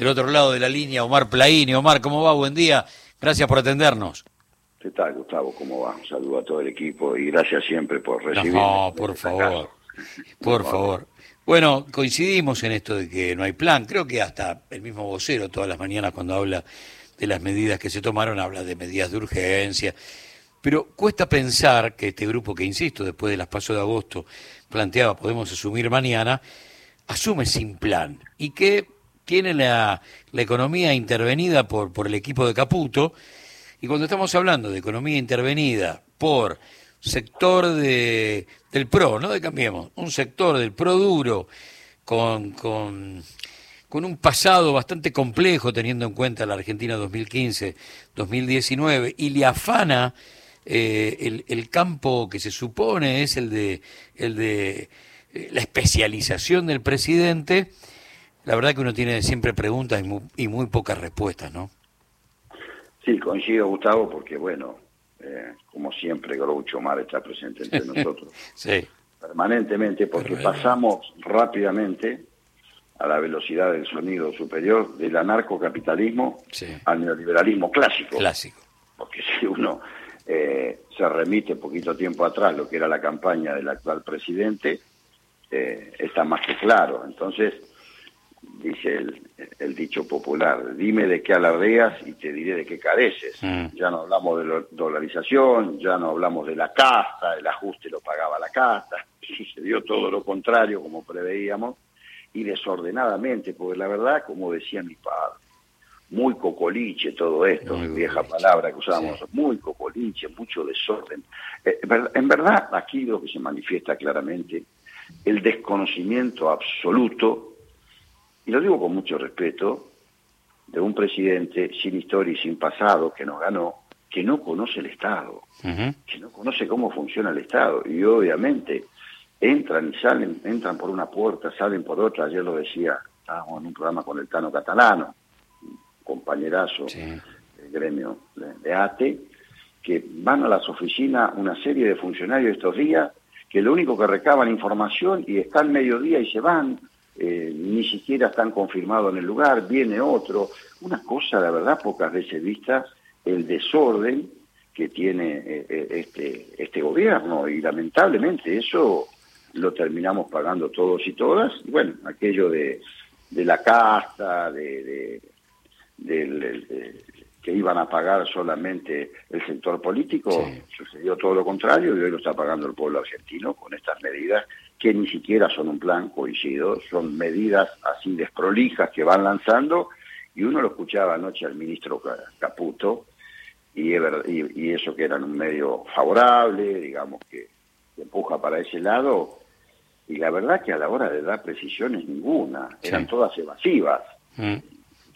del otro lado de la línea Omar Plaini. Omar, ¿cómo va? Buen día. Gracias por atendernos. ¿Qué tal, Gustavo? ¿Cómo va? Un saludo a todo el equipo y gracias siempre por recibirme. No, por favor. Por favor. Bueno, coincidimos en esto de que no hay plan. Creo que hasta el mismo vocero todas las mañanas cuando habla de las medidas que se tomaron habla de medidas de urgencia. Pero cuesta pensar que este grupo que, insisto, después de las pasos de agosto planteaba podemos asumir mañana, asume sin plan y que tiene la, la economía intervenida por, por el equipo de Caputo. Y cuando estamos hablando de economía intervenida por sector de, del PRO, no de Cambiemos, un sector del PRO duro, con, con, con un pasado bastante complejo teniendo en cuenta la Argentina 2015-2019, y le afana eh, el, el, campo que se supone es el de, el de eh, la especialización del presidente, la verdad que uno tiene siempre preguntas y muy, y muy pocas respuestas, ¿no? Sí, coincido, Gustavo, porque bueno, eh, como siempre, Groucho Mar está presente entre nosotros. sí. Permanentemente, porque pasamos rápidamente a la velocidad del sonido superior del anarcocapitalismo Sí. al neoliberalismo clásico. Clásico. Porque si uno eh, se remite poquito tiempo atrás, lo que era la campaña del actual presidente, eh, está más que claro. Entonces, dice el, el dicho popular, dime de qué alardeas y te diré de qué careces. Mm. Ya no hablamos de la dolarización, ya no hablamos de la casta, el ajuste lo pagaba la casta, sucedió todo lo contrario como preveíamos y desordenadamente, porque la verdad, como decía mi padre, muy cocoliche todo esto, Muy vieja cocoliche, palabra que usábamos, sí. muy cocoliche, mucho desorden. Eh, en verdad, aquí lo que se manifiesta claramente, el desconocimiento absoluto, y lo digo con mucho respeto, de un presidente sin historia y sin pasado que nos ganó, que no conoce el Estado que no conoce cómo funciona el Estado y obviamente entran y salen, entran por una puerta, salen por otra. Ayer lo decía, estábamos en un programa con el Tano Catalano, un compañerazo Sí. del gremio de, de ATE, que van a las oficinas una serie de funcionarios estos días que lo único que recaban información y están mediodía y se van, eh, ni siquiera están confirmados en el lugar, viene otro, una cosa, la verdad, pocas veces vista, el desorden que tiene eh, eh, este, este gobierno y lamentablemente eso lo terminamos pagando todos y todas, y bueno, aquello de, de la casta, de, de- que iban a pagar solamente el sector político, Sí. sucedió todo lo contrario y hoy lo está pagando el pueblo argentino con estas medidas que ni siquiera son un plan coincido, son medidas así desprolijas que van lanzando y uno lo escuchaba anoche al ministro Ca- Caputo y, eso que era en un medio favorable, digamos que, empuja para ese lado y la verdad que a la hora de dar precisiones ninguna, eran Sí. todas evasivas Mm.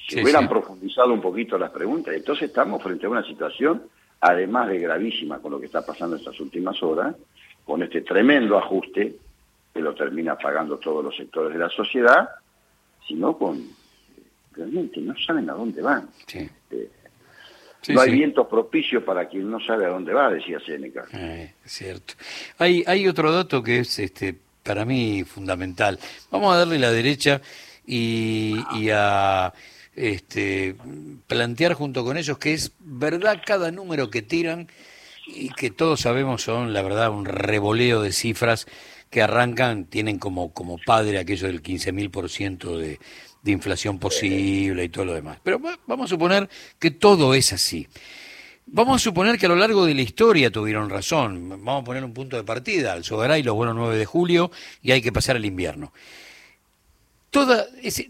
si Sí, hubieran sí. profundizado un poquito las preguntas. Entonces estamos frente a una situación, además de gravísima con lo que está pasando estas últimas horas, con este tremendo ajuste que lo termina pagando todos los sectores de la sociedad, sino con realmente no saben a dónde van. Sí. Eh, Sí, no hay sí. vientos propicios para quien no sabe a dónde va, decía Séneca. Eh, cierto. Hay, hay otro dato que es este para mí fundamental. Vamos a darle la derecha y, y a este, plantear junto con ellos que es verdad cada número que tiran y que todos sabemos son, la verdad, un revoleo de cifras que arrancan, tienen como, como padre aquello del 15.000% de, de inflación posible y todo lo demás. Pero va- vamos a suponer que todo es así. Vamos a suponer que a lo largo de la historia tuvieron razón. Vamos a poner un punto de partida, el Sogaray, los buenos 9 de julio, y hay que pasar el invierno. Toda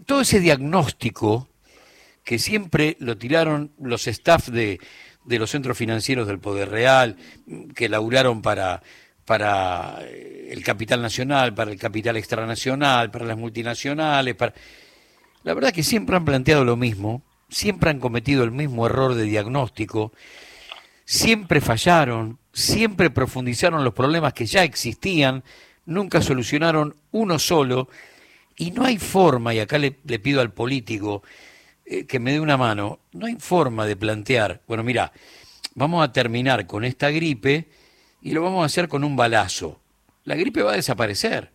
todo ese diagnóstico que siempre lo tiraron los staff de, de los centros financieros del Poder Real, que laburaron para, para eh, el capital nacional, para el capital extranacional, para las multinacionales, para... La verdad que siempre han planteado lo mismo, siempre han cometido el mismo error de diagnóstico, siempre fallaron, siempre profundizaron los problemas que ya existían, nunca solucionaron uno solo, y no hay forma, y acá le, pido al político eh, que me dé una mano, no hay forma de plantear, bueno, mira, vamos a terminar con esta gripe y lo vamos a hacer con un balazo. La gripe va a desaparecer,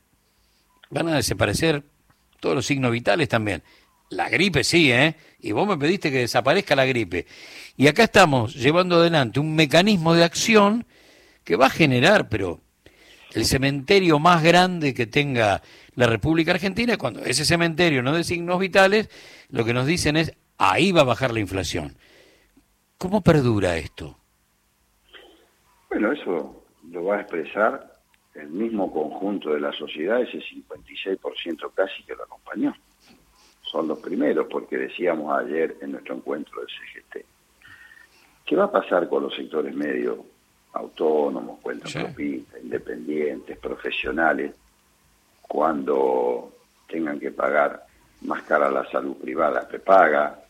van a desaparecer todos los signos vitales también. La gripe sí, ¿eh? Y vos me pediste que desaparezca la gripe. Y acá estamos llevando adelante un mecanismo de acción que va a generar, pero el cementerio más grande que tenga la República Argentina, cuando ese cementerio no de signos vitales, lo que nos dicen es, ahí va a bajar la inflación. ¿Cómo perdura esto? Bueno, eso lo va a expresar el mismo conjunto de la sociedad, ese 56% casi que lo acompañó. Son los primeros, porque decíamos ayer en nuestro encuentro del CGT. ¿Qué va a pasar con los sectores medios, autónomos, cuentas independientes, profesionales, cuando tengan que pagar más cara la salud privada, prepaga,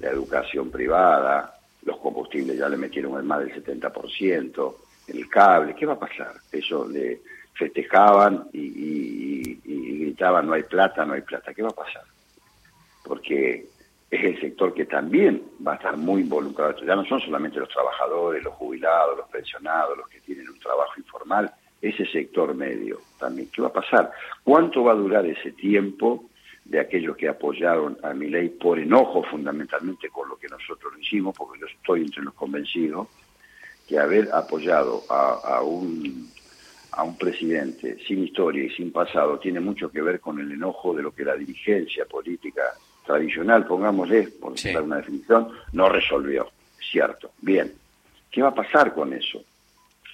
la educación privada, los combustibles ya le metieron el más del 70%, el cable, ¿qué va a pasar? Eso le festejaban y, gritaban no hay plata, no hay plata, ¿qué va a pasar? Porque es el sector que también va a estar muy involucrado. Ya no son solamente los trabajadores, los jubilados, los pensionados, los que tienen un trabajo informal, ese sector medio también. ¿Qué va a pasar? ¿Cuánto va a durar ese tiempo de aquellos que apoyaron a mi ley por enojo fundamentalmente con lo que nosotros hicimos, porque yo estoy entre los convencidos, que haber apoyado a, un, a un presidente sin historia y sin pasado tiene mucho que ver con el enojo de lo que la dirigencia política tradicional, pongámosle, por dar una definición, no resolvió. Cierto. Bien. ¿Qué va a pasar con eso?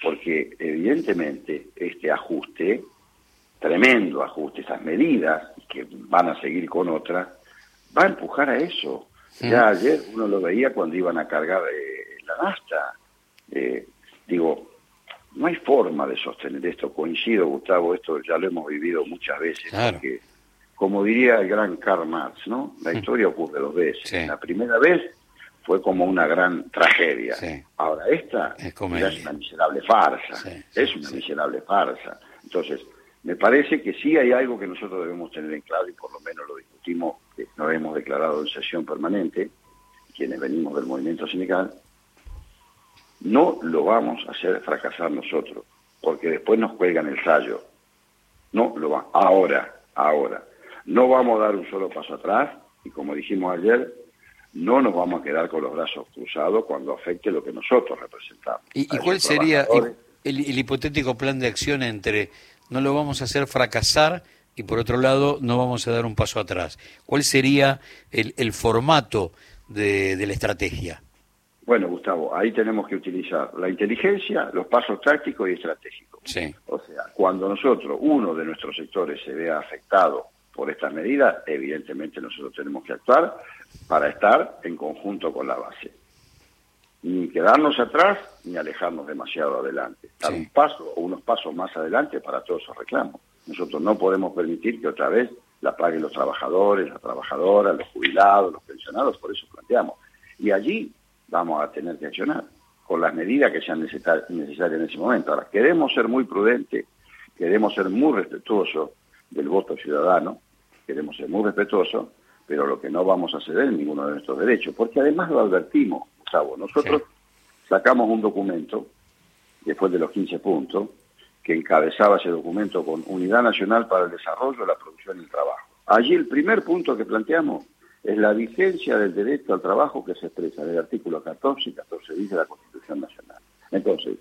porque evidentemente este ajuste, tremendo ajuste, esas medidas, que van a seguir con otras, va a empujar a eso. Ya ayer uno lo veía cuando iban a cargar eh, la nasta. Eh, digo, no hay forma de sostener esto. Coincido, Gustavo, esto ya lo hemos vivido muchas veces. Porque, como diría el gran Karl Marx, ¿no? La historia ocurre dos veces. La primera vez fue como una gran tragedia. Ahora, esta es, una miserable farsa, es una miserable farsa. Entonces, me parece que sí hay algo que nosotros debemos tener en claro y por lo menos lo discutimos, que nos hemos declarado en sesión permanente, quienes venimos del movimiento sindical, no lo vamos a hacer fracasar nosotros, porque después nos cuelgan el sallo. No lo va. Ahora, ahora. No vamos a dar un solo paso atrás y como dijimos ayer, no nos vamos a quedar con los brazos cruzados cuando afecte lo que nosotros representamos. ¿Y, cuál sería el, hipotético plan de acción entre no lo vamos a hacer fracasar y por otro lado no vamos a dar un paso atrás? ¿Cuál sería el, formato de, la estrategia? Bueno, Gustavo, ahí tenemos que utilizar la inteligencia, los pasos tácticos y estratégicos. Sí. O sea, cuando nosotros, uno de nuestros sectores se vea afectado por estas medidas, evidentemente nosotros tenemos que actuar para estar en conjunto con la base. Ni quedarnos atrás ni alejarnos demasiado adelante. Dar un paso o unos pasos más adelante para todos esos reclamos. Nosotros no podemos permitir que otra vez la paguen los trabajadores, las trabajadoras, los jubilados, los pensionados, por eso planteamos. Y allí vamos a tener que accionar con las medidas que sean necesarias en ese momento. Ahora, queremos ser muy prudentes, queremos ser muy respetuosos del voto ciudadano, queremos ser muy respetuosos, pero lo que no vamos a ceder es ninguno de nuestros derechos, porque además lo advertimos, Gustavo, nosotros sacamos un documento, después de los 15 puntos, que encabezaba ese documento con Unidad Nacional para el Desarrollo, la Producción y el Trabajo. Allí el primer punto que planteamos es la vigencia del derecho al trabajo que se expresa en el artículo 14 y 14 dice de la Constitución Nacional. Entonces,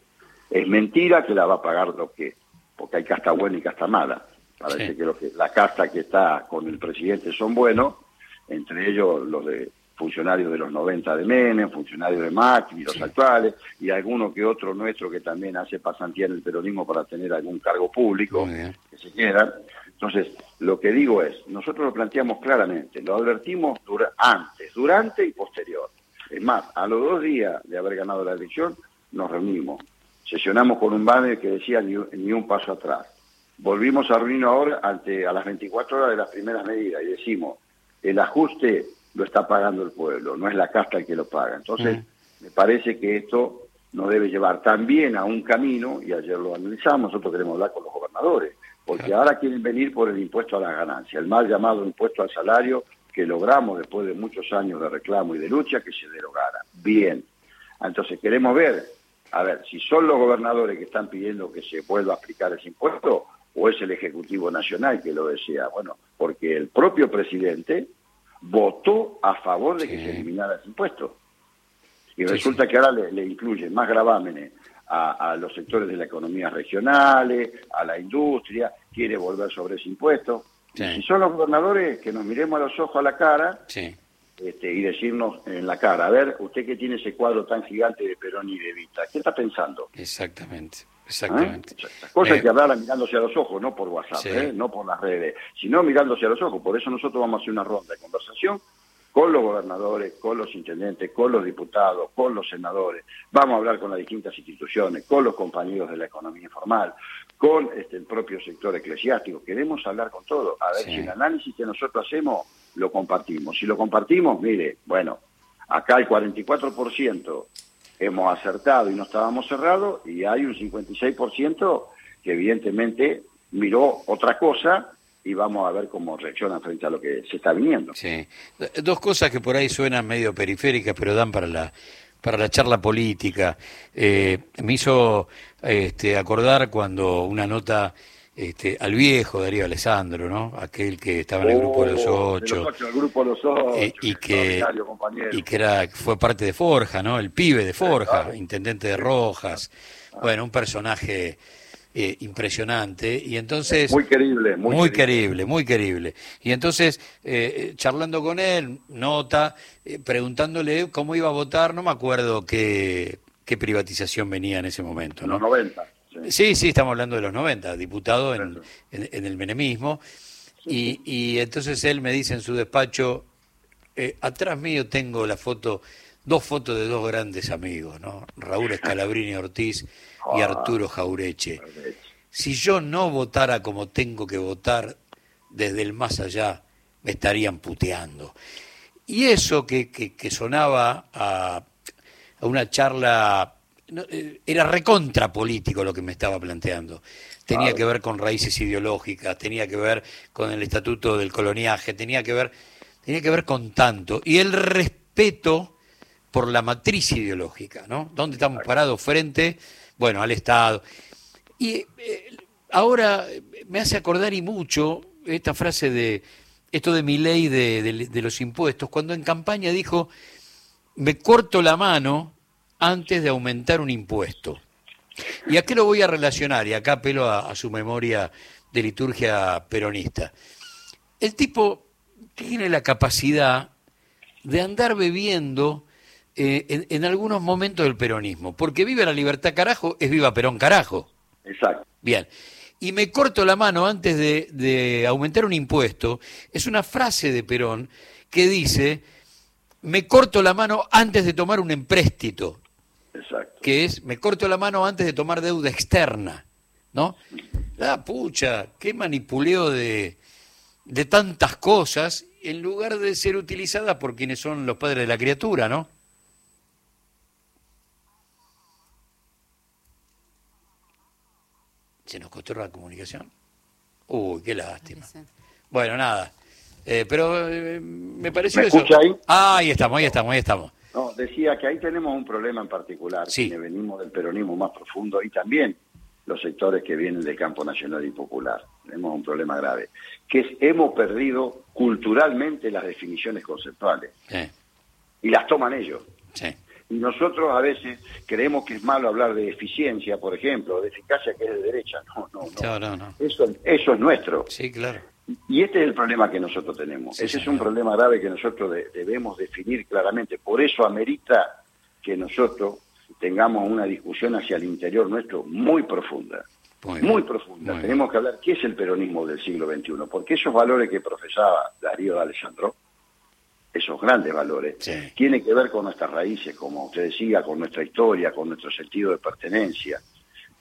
es mentira que la va a pagar lo que, porque hay casta buena y casta mala. Parece que, lo que la casta que está con el presidente son buenos entre ellos los de funcionarios de los 90 de Menem, funcionarios de Macri, los actuales, y alguno que otro nuestro que también hace pasantía en el peronismo para tener algún cargo público, que se quieran. Entonces, lo que digo es, nosotros lo planteamos claramente, lo advertimos antes, durante y posterior. Es más, a los dos días de haber ganado la elección, nos reunimos, sesionamos con un banner que decía ni, ni un paso atrás. Volvimos a reunirnos ahora ante, a las 24 horas de las primeras medidas y decimos, el ajuste lo está pagando el pueblo, no es la casta el que lo paga. Entonces, mm. me parece que esto nos debe llevar también a un camino, y ayer lo analizamos, nosotros queremos hablar con los gobernadores, porque ahora quieren venir por el impuesto a la ganancia, el mal llamado impuesto al salario que logramos después de muchos años de reclamo y de lucha que se derogara. Bien, entonces queremos ver, a ver, si son los gobernadores que están pidiendo que se vuelva a aplicar ese impuesto o es el Ejecutivo Nacional que lo desea. Bueno, porque el propio presidente votó a favor de que se eliminara ese impuesto. Y resulta que ahora le, le incluyen más gravámenes a, los sectores de la economía regionales, a la industria, quiere volver sobre ese impuesto. Si son los gobernadores, que nos miremos a los ojos a la cara este, y decirnos en la cara, a ver, usted que tiene ese cuadro tan gigante de Perón y de Vita, ¿qué está pensando? Exactamente. Exactamente. ¿Eh? Cosas que hablarla mirándose a los ojos, no por WhatsApp, ¿eh? no por las redes, sino mirándose a los ojos. Por eso nosotros vamos a hacer una ronda de conversación con los gobernadores, con los intendentes, con los diputados, con los senadores. Vamos a hablar con las distintas instituciones, con los compañeros de la economía informal, con este, el propio sector eclesiástico. Queremos hablar con todo, a ver si el análisis que nosotros hacemos lo compartimos. Si lo compartimos, mire, bueno, acá el 44% hemos acertado y no estábamos cerrados y hay un 56% que evidentemente miró otra cosa y vamos a ver cómo reacciona frente a lo que se está viniendo. Sí, dos cosas que por ahí suenan medio periféricas, pero dan para la para la charla política. Eh, me hizo este, acordar cuando una nota este, al viejo Darío Alessandro, ¿no? Aquel que estaba en el grupo de los oh, ocho. el grupo de los ocho eh, y que y que era fue parte de Forja, ¿no? El pibe de Forja, intendente de Rojas. Bueno, un personaje eh, impresionante. Y entonces muy querible muy, muy querible. muy querible. Y entonces eh, charlando con él nota eh, preguntándole cómo iba a votar no me acuerdo qué qué privatización venía en ese momento no los 90 sí sí, estamos hablando de los 90 diputado en, en, el menemismo. Y, y entonces él me dice en su despacho atrás mío tengo la foto dos fotos de dos grandes amigos no Raúl Escalabrini Ortiz y ah, Arturo Jaureche. Si yo no votara como tengo que votar desde el más allá, me estarían puteando. Y eso que, que, sonaba a, a, una charla, eh, era recontra político lo que me estaba planteando. Tenía que ver con raíces ideológicas, tenía que ver con el estatuto del coloniaje, tenía que ver, tenía que ver con tanto. Y el respeto por la matriz ideológica, ¿no? ¿Dónde estamos parados frente bueno, al Estado. Y eh, ahora me hace acordar y mucho esta frase de esto de mi ley de, los impuestos, cuando en campaña dijo, me corto la mano antes de aumentar un impuesto. ¿Y a qué lo voy a relacionar? Y acá apelo a, su memoria de liturgia peronista. El tipo tiene la capacidad de andar bebiendo eh, en, algunos momentos del peronismo. Porque vive la libertad carajo es viva Perón carajo. Exacto. Bien. Y me corto la mano antes de, de aumentar un impuesto. Es una frase de Perón que dice, me corto la mano antes de tomar un empréstito. Exacto. Que es, me corto la mano antes de tomar deuda externa. ¿No? La pucha, qué manipuleo de, de tantas cosas en lugar de ser utilizada por quienes son los padres de la criatura, ¿no? Se nos costó la comunicación. Uy, qué lástima. Bueno, nada. Eh, pero eh, me pareció ¿Me eso. Escucha ahí? Ah, ahí estamos, ahí estamos, ahí estamos. No, decía que ahí tenemos un problema en particular, sí. que venimos del peronismo más profundo y también los sectores que vienen del campo nacional y popular. Tenemos un problema grave, que es hemos perdido culturalmente las definiciones conceptuales. Y las toman ellos. Sí. Y nosotros a veces creemos que es malo hablar de eficiencia, por ejemplo, de eficacia que es de derecha. No, no, no. Eso, eso es nuestro. Sí, claro. Y este es el problema que nosotros tenemos. Ese es un problema grave que nosotros debemos definir claramente. Por eso amerita que nosotros tengamos una discusión hacia el interior nuestro muy profunda. Muy, profunda. Tenemos que hablar qué es el peronismo del siglo XXI, porque esos valores que profesaba Darío de Alessandro, esos grandes valores, tiene que ver con nuestras raíces, como usted decía, con nuestra historia, con nuestro sentido de pertenencia.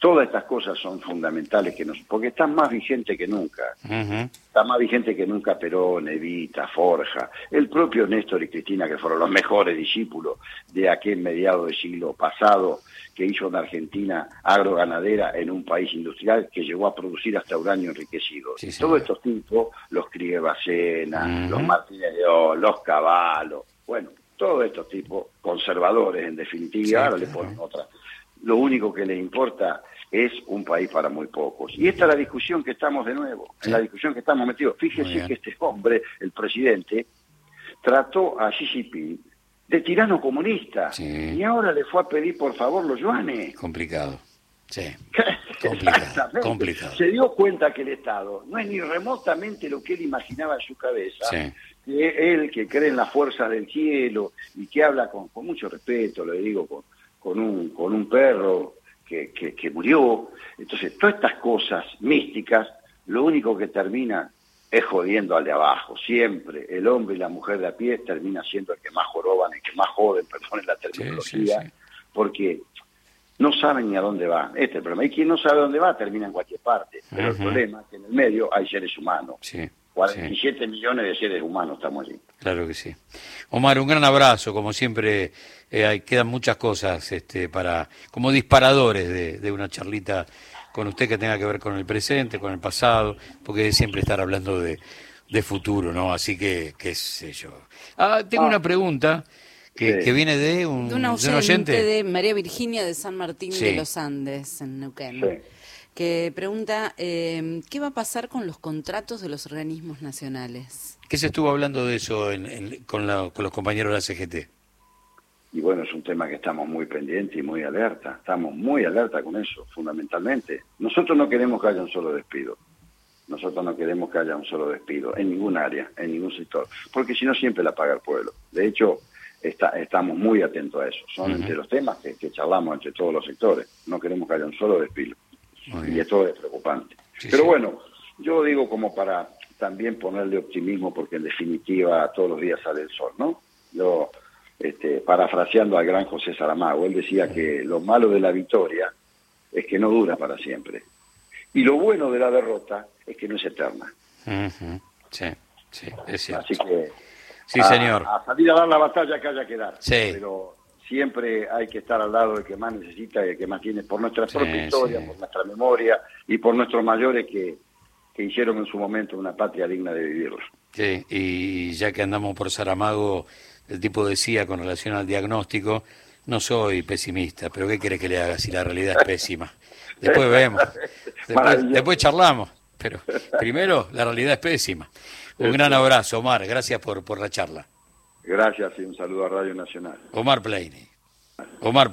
Todas estas cosas son fundamentales que nos, porque están más vigentes que nunca. Está más vigente que nunca Perón, Evita, Forja, el propio Néstor y Cristina, que fueron los mejores discípulos de aquel mediado del siglo pasado, que hizo una Argentina agroganadera en un país industrial que llegó a producir hasta uranio enriquecido. Todos estos tipos, los Criebacena, los Martínez de los Caballos, bueno, todos estos tipos conservadores en definitiva, ahora le ponen otra. Lo único que les importa es un país para muy pocos. Y esta es la discusión que estamos de nuevo, en la discusión que estamos metidos. Fíjese que este hombre, el presidente, trató a Xi Jinping de tirano comunista y ahora le fue a pedir por favor los yuanes. Complicado. Sí. Complicado, complicado. Se dio cuenta que el Estado no es ni remotamente lo que él imaginaba en su cabeza. Que él, que cree en las fuerzas del cielo y que habla con, con mucho respeto, le digo, con, con, un, con un perro que, que, que murió. Entonces, todas estas cosas místicas, lo único que termina es jodiendo al de abajo. Siempre el hombre y la mujer de a pie termina siendo el que más joroban, el que más joden, perdón la terminología, porque no saben ni a dónde va. Este es el problema. Y quien no sabe dónde va termina en cualquier parte. Pero el problema es que en el medio hay seres humanos. 47 millones de seres humanos estamos allí. Claro que sí. Omar, un gran abrazo. Como siempre, eh, quedan muchas cosas este, para como disparadores de, de una charlita con usted que tenga que ver con el presente, con el pasado, porque siempre estar hablando de, futuro, ¿no? Así que, qué sé yo. Ah, tengo ah. una pregunta que, viene de un, de, una oyente, de María Virginia de San Martín de los Andes, en Neuquén. Que pregunta, eh, ¿qué va a pasar con los contratos de los organismos nacionales? ¿Qué se estuvo hablando de eso con, con los compañeros de la CGT? Y bueno, es un tema que estamos muy pendientes y muy alerta, estamos muy alerta con eso, fundamentalmente. Nosotros no queremos que haya un solo despido, nosotros no queremos que haya un solo despido en ningún área, en ningún sector, porque si no siempre la paga el pueblo. De hecho, está, estamos muy atentos a eso, son entre los temas que, charlamos entre todos los sectores, no queremos que haya un solo despido, y esto es preocupante. Pero bueno, yo digo como para también ponerle optimismo, porque en definitiva todos los días sale el sol, ¿no? Yo este, parafraseando al gran José Saramago, él decía que lo malo de la victoria es que no dura para siempre. Y lo bueno de la derrota es que no es eterna. Sí, sí, es cierto. Así que sí, señor. a salir a dar la batalla que haya que dar. Pero siempre hay que estar al lado del que más necesita y el que más tiene, por nuestra propia historia, por nuestra memoria y por nuestros mayores que, que hicieron en su momento una patria digna de vivirlo. Sí, y ya que andamos por Saramago, el tipo decía con relación al diagnóstico, no soy pesimista, pero ¿qué quiere que le haga si la realidad es pésima? Después vemos, después, charlamos, pero primero la realidad es pésima. Un gran abrazo, Omar, gracias por, por la charla. Gracias y un saludo a Radio Nacional. Omar Pleine. Omar